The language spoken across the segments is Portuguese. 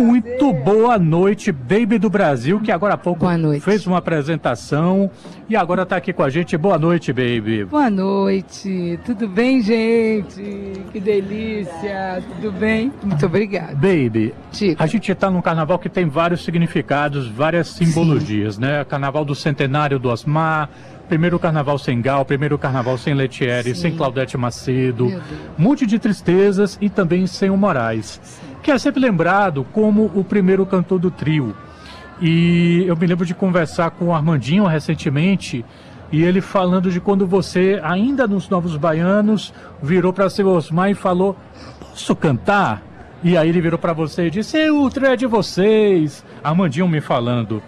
Muito boa noite, Baby do Brasil, que agora há pouco fez uma apresentação e agora está aqui com a gente. Boa noite, Baby. Boa noite. Tudo bem, gente? Que delícia. Tudo bem? Muito obrigada. Baby, a gente está num carnaval que tem vários significados, várias simbologias, Sim. né? Carnaval do centenário do Osmar, primeiro carnaval sem Gal, primeiro carnaval sem Letieri, sem Claudete Macedo, um monte de tristezas e também sem o Moraes. Sim que é sempre lembrado como o primeiro cantor do trio. E eu me lembro de conversar com o Armandinho recentemente, e ele falando de quando você, ainda nos Novos Baianos, virou para seu Osmar e falou: Posso cantar? E aí ele virou para você e disse: O trio é de vocês. Armandinho me falando.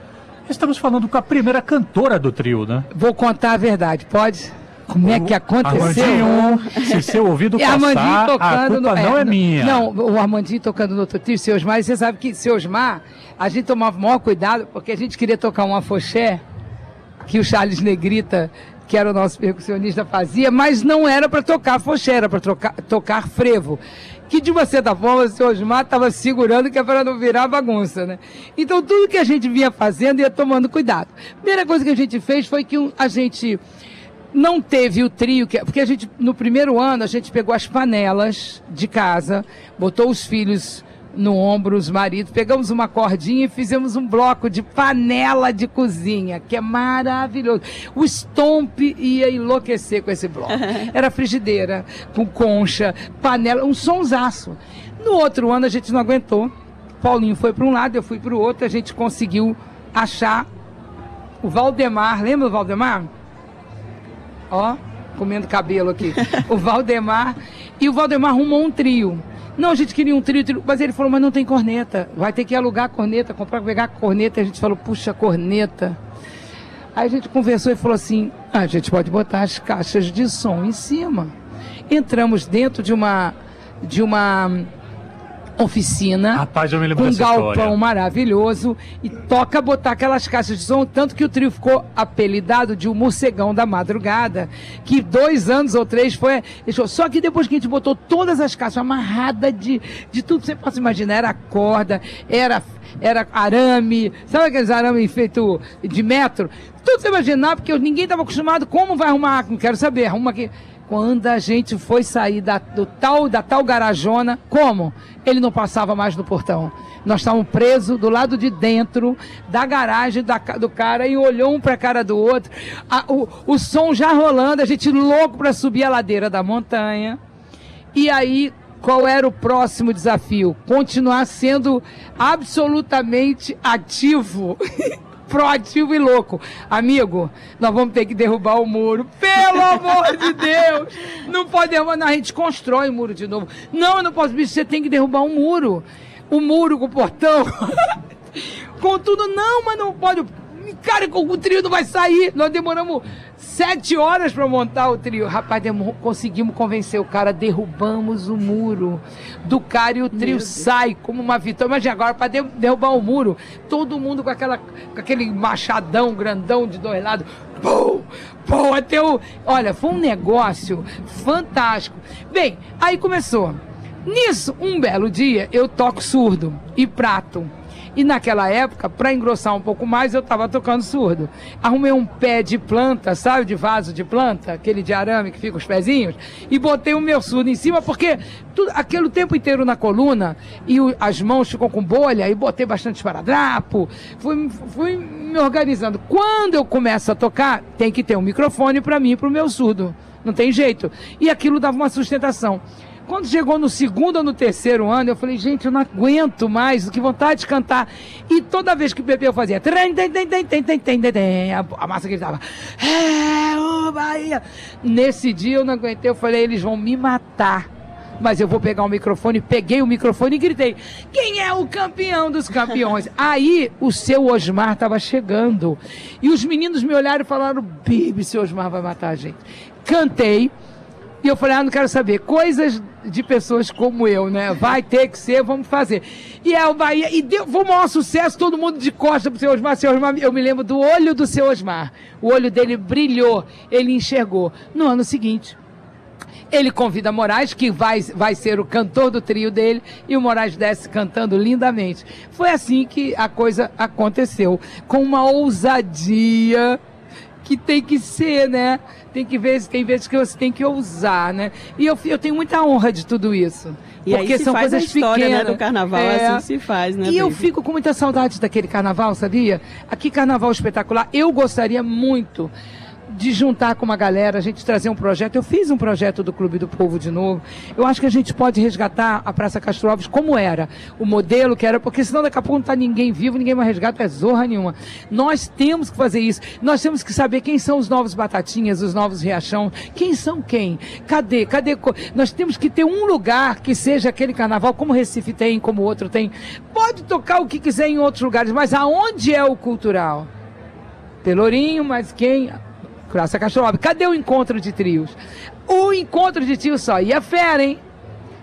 Estamos falando com a primeira cantora do trio, né? Vou contar a verdade, pode? Como é que aconteceu? Armandinho, se seu ouvido passar, Armandinho tocando a culpa no, não é, é, minha. Não, o Armandinho tocando no outro seu Osmar, você sabe que seu Osmar, a gente tomava o maior cuidado, porque a gente queria tocar um afoxé, que o Charles Negrita, que era o nosso percussionista, fazia, mas não era para tocar afoxé, era para tocar frevo. Que de uma certa forma o seu Osmar estava segurando que é para não virar bagunça, né? Então tudo que a gente vinha fazendo ia tomando cuidado. Primeira coisa que a gente fez foi que a gente não teve o trio, que, porque a gente, no primeiro ano, a gente pegou as panelas de casa, botou os filhos no ombro, os maridos, pegamos uma cordinha e fizemos um bloco de panela de cozinha, que é maravilhoso. O Stomp ia enlouquecer com esse bloco. Era frigideira, com concha, panela, um sonsaço. No outro ano a gente não aguentou. Paulinho foi para um lado, eu fui para o outro, a gente conseguiu achar o Valdemar, lembra o Valdemar? Ó, comendo cabelo aqui. o Valdemar. E o Valdemar arrumou um trio. Não, a gente queria um trio, trio, mas ele falou, mas não tem corneta. Vai ter que alugar a corneta, comprar, pegar a corneta. E a gente falou, puxa, corneta. Aí a gente conversou e falou assim, ah, a gente pode botar as caixas de som em cima. Entramos dentro de uma, de uma oficina. Rapaz, eu me lembro com um galpão história. maravilhoso e toca botar aquelas caixas de som, tanto que o trio ficou apelidado de o morcegão da madrugada, que dois anos ou três foi. Só que depois que a gente botou todas as caixas amarradas de, de tudo você possa imaginar, era corda, era, era arame, sabe aqueles arame feito de metro? Tudo você imaginar, porque ninguém estava acostumado, como vai arrumar? Não quero saber, arruma aqui. Quando a gente foi sair da, do tal, da tal garajona, como? Ele não passava mais no portão. Nós estávamos presos do lado de dentro da garagem da, do cara e olhou um para a cara do outro. A, o, o som já rolando, a gente louco para subir a ladeira da montanha. E aí, qual era o próximo desafio? Continuar sendo absolutamente ativo. proativo e louco. Amigo, nós vamos ter que derrubar o muro. Pelo amor de Deus! Não pode derrubar, não, a gente constrói o muro de novo. Não, eu não posso, bicho, você tem que derrubar um muro. O muro com o portão. com tudo, não, mas não pode. Cara, o trio não vai sair. Nós demoramos sete horas para montar o trio. Rapaz, conseguimos convencer o cara, derrubamos o muro do cara e o trio sai como uma vitória. Imagina agora, para derrubar o muro, todo mundo com, aquela, com aquele machadão grandão de dois lados. Pum, pum, até o. Olha, foi um negócio fantástico. Bem, aí começou. Nisso, um belo dia, eu toco surdo e prato. E naquela época, para engrossar um pouco mais, eu estava tocando surdo. Arrumei um pé de planta, sabe, de vaso de planta, aquele de arame que fica os pezinhos, e botei o meu surdo em cima, porque tudo, aquele tempo inteiro na coluna, e o, as mãos ficam com bolha, e botei bastante esparadrapo, fui, fui me organizando. Quando eu começo a tocar, tem que ter um microfone para mim e para o meu surdo. Não tem jeito. E aquilo dava uma sustentação. Quando chegou no segundo ou no terceiro ano, eu falei, gente, eu não aguento mais, que vontade de cantar. E toda vez que o bebê eu fazia, a massa gritava, é o Bahia. Nesse dia eu não aguentei, eu falei, eles vão me matar. Mas eu vou pegar o microfone, peguei o microfone e gritei: Quem é o campeão dos campeões? Aí o seu Osmar estava chegando. E os meninos me olharam e falaram: Bibi, seu Osmar vai matar a gente. Cantei. E eu falei, ah, não quero saber. Coisas de pessoas como eu, né? Vai ter que ser, vamos fazer. E é o Bahia, e deu, foi um maior sucesso, todo mundo de costa pro seu Osmar. Seu Osmar, eu me lembro do olho do seu Osmar. O olho dele brilhou, ele enxergou. No ano seguinte, Ele convida Moraes, que vai, vai ser o cantor do trio dele, e o Moraes desce cantando lindamente. Foi assim que a coisa aconteceu, com uma ousadia que tem que ser, né? Tem que ver, tem vezes que você tem que ousar, né? E eu, eu tenho muita honra de tudo isso. E porque são coisas a história, pequenas. Né, do carnaval, é, assim se faz, né? E eu fico com muita saudade daquele carnaval, sabia? Aqui carnaval espetacular. Eu gostaria muito de juntar com uma galera, a gente trazer um projeto. Eu fiz um projeto do Clube do Povo de novo. Eu acho que a gente pode resgatar a Praça Castro Alves como era, o modelo que era, porque senão daqui a pouco não está ninguém vivo, ninguém mais resgata, é zorra nenhuma. Nós temos que fazer isso. Nós temos que saber quem são os novos Batatinhas, os novos Riachão, quem são quem? Cadê? Cadê? Nós temos que ter um lugar que seja aquele carnaval, como Recife tem, como o outro tem. Pode tocar o que quiser em outros lugares, mas aonde é o cultural? Pelourinho, mas quem? Praça Castro Alves. Cadê o encontro de trios? O encontro de trio só ia fera, hein?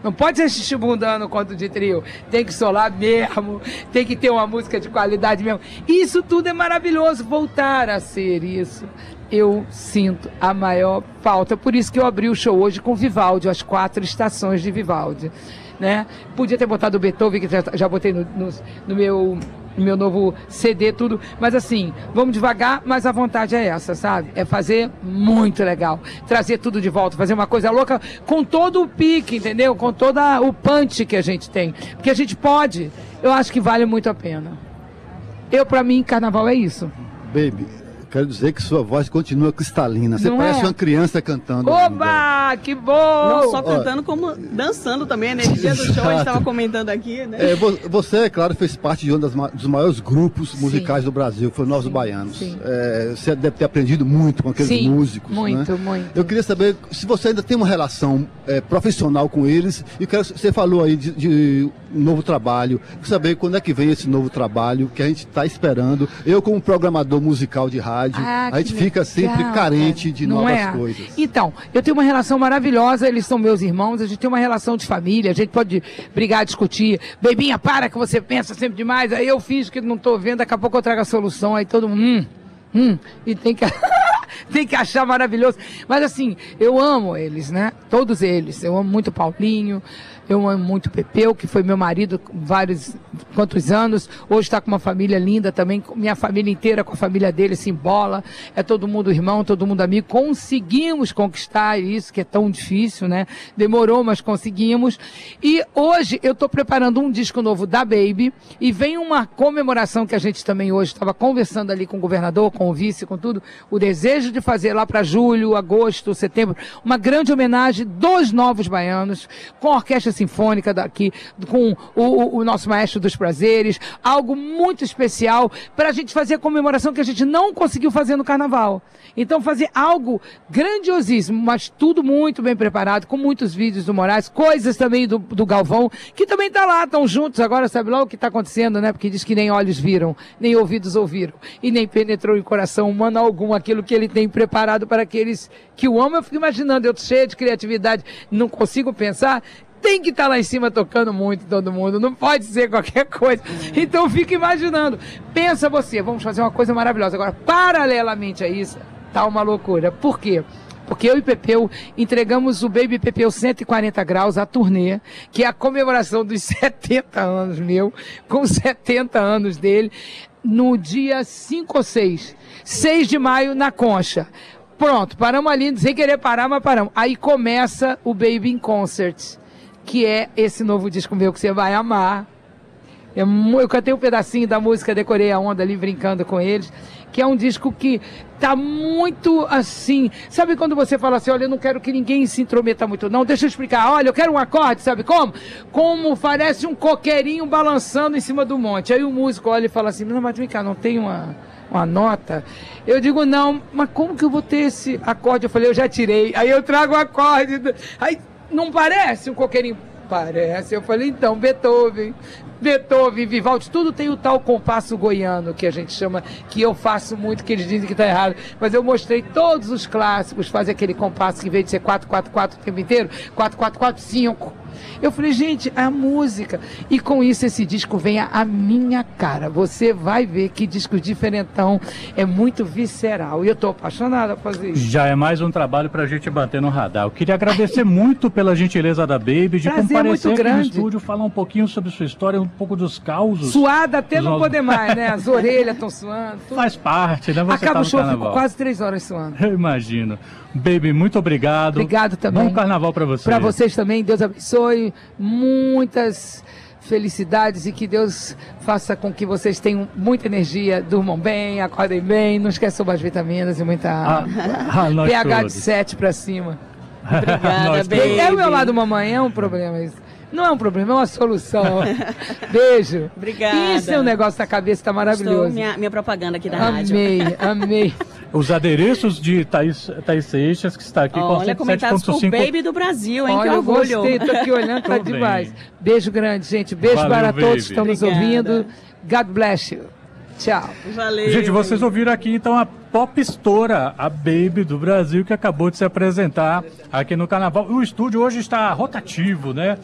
Não pode ser xixibundando o encontro de trio. Tem que solar mesmo, tem que ter uma música de qualidade mesmo. Isso tudo é maravilhoso, voltar a ser isso. Eu sinto a maior falta. Por isso que eu abri o show hoje com Vivaldi, as quatro estações de Vivaldi. Né? Podia ter botado o Beethoven, que já, já botei no, no, no meu meu novo CD, tudo. Mas assim, vamos devagar, mas a vontade é essa, sabe? É fazer muito legal. Trazer tudo de volta, fazer uma coisa louca com todo o pique, entendeu? Com todo o punch que a gente tem. Porque a gente pode. Eu acho que vale muito a pena. Eu, para mim, carnaval é isso. Baby, quero dizer que sua voz continua cristalina. Você Não parece é? uma criança cantando. Oba, que bom! Não só cantando, como dançando também. A energia do show, a gente estava comentando aqui, né? É, você, é claro, fez parte de um das, dos maiores grupos musicais Sim. do Brasil, foi Novos Sim. Baianos. É, você deve ter aprendido muito com aqueles Sim, músicos. Muito, né? muito. Eu queria saber se você ainda tem uma relação é, profissional com eles. E quero, você falou aí de, de um novo trabalho. Quero saber quando é que vem esse novo trabalho que a gente está esperando. Eu, como programador musical de rádio, Ah, a gente fica sempre carente de novas é? coisas. Então, eu tenho uma relação maravilhosa, eles são meus irmãos, a gente tem uma relação de família, a gente pode brigar, discutir. Bebinha, para que você pensa sempre demais. Aí eu fiz que não estou vendo, daqui a pouco eu trago a solução, aí todo mundo. Hum, hum, e tem que. tem que achar maravilhoso. Mas assim, eu amo eles, né? Todos eles. Eu amo muito o Paulinho, eu amo muito o Pepeu, que foi meu marido vários quantos anos. Hoje está com uma família linda também, minha família inteira com a família dele se embola. É todo mundo irmão, todo mundo amigo. Conseguimos conquistar isso, que é tão difícil, né? Demorou, mas conseguimos. E hoje eu estou preparando um disco novo da Baby e vem uma comemoração que a gente também hoje estava conversando ali com o governador, com o vice, com tudo. O desejo de fazer lá para julho, agosto, setembro, uma grande homenagem dos novos baianos, com a orquestra Sinfônica daqui, com o, o nosso Maestro dos Prazeres, algo muito especial para a gente fazer a comemoração que a gente não conseguiu fazer no Carnaval. Então fazer algo grandiosíssimo, mas tudo muito bem preparado, com muitos vídeos do Moraes, coisas também do, do Galvão, que também está lá, estão juntos agora, sabe lá o que está acontecendo, né? Porque diz que nem olhos viram, nem ouvidos ouviram, e nem penetrou em coração humano algum aquilo que ele tem preparado para aqueles que o amam. Eu fico imaginando, eu cheio de criatividade, não consigo pensar tem que estar tá lá em cima tocando muito todo mundo, não pode ser qualquer coisa. Então fica imaginando. Pensa você, vamos fazer uma coisa maravilhosa. Agora, paralelamente a isso, tá uma loucura. Por quê? Porque eu e Pepeu entregamos o Baby Pepeu 140 graus, a turnê, que é a comemoração dos 70 anos meu, com 70 anos dele, no dia 5 ou 6. 6 de maio, na Concha. Pronto, paramos ali, sem querer parar, mas paramos. Aí começa o Baby in Concert que é esse novo disco meu que você vai amar. Eu, eu cantei um pedacinho da música, decorei a onda ali brincando com eles, que é um disco que tá muito assim. Sabe quando você fala assim, olha, eu não quero que ninguém se intrometa muito, não, deixa eu explicar. Olha, eu quero um acorde, sabe como? Como parece um coqueirinho balançando em cima do monte. Aí o músico olha e fala assim, não, mas vem cá, não tem uma uma nota. Eu digo, não, mas como que eu vou ter esse acorde? Eu falei, eu já tirei. Aí eu trago o acorde. Aí não parece um coqueirinho? Parece. Eu falei, então, Beethoven, Beethoven, Vivaldi, tudo tem o tal compasso goiano que a gente chama, que eu faço muito, que eles dizem que está errado. Mas eu mostrei todos os clássicos, fazer aquele compasso que em vez de ser 4, 4, 4 o tempo inteiro, 4, 4, 4, 5. Eu falei, gente, a música. E com isso esse disco vem a, a minha cara. Você vai ver que disco diferentão é muito visceral. E eu tô apaixonada por fazer isso. Já é mais um trabalho pra gente manter no radar. Eu queria agradecer muito pela gentileza da Baby de Prazer comparecer muito aqui no estúdio, falar um pouquinho sobre sua história, um pouco dos causos. Suada até não nossos- poder mais, né? As orelhas estão suando. tudo. Faz parte, né? Você Acaba tá o show, eu fico carnaval. quase três horas suando. Eu imagino. Baby, muito obrigado. Obrigado também. Bom carnaval pra você. Para vocês também, Deus abençoe. Muitas felicidades e que Deus faça com que vocês tenham muita energia, durmam bem, acordem bem, não esqueçam das vitaminas e muita Ah, água. ah, pH de todos. 7 para cima. Obrigada, Nós Baby. todos. É o meu lado mamãe, é um problema isso. Não é um problema, é uma solução. Beijo. Obrigada. E seu negócio na cabeça tá Estou maravilhoso. minha, minha propaganda aqui da rádio. Amei, amei. Os adereços de Thaís, Thaís Seixas, que está aqui Olha, com comentados por 107.5. Baby do Brasil, hein? Olha, que eu orgulho. gostei, tô aqui olhando, tá demais. Beijo grande, gente. Beijo Valeu, para baby. todos que estão nos ouvindo. God bless you. Tchau. Valeu. Gente, vocês ouviram aqui então a pop estoura, a Baby do Brasil, que acabou de se apresentar aqui no Carnaval. O estúdio hoje está rotativo, né?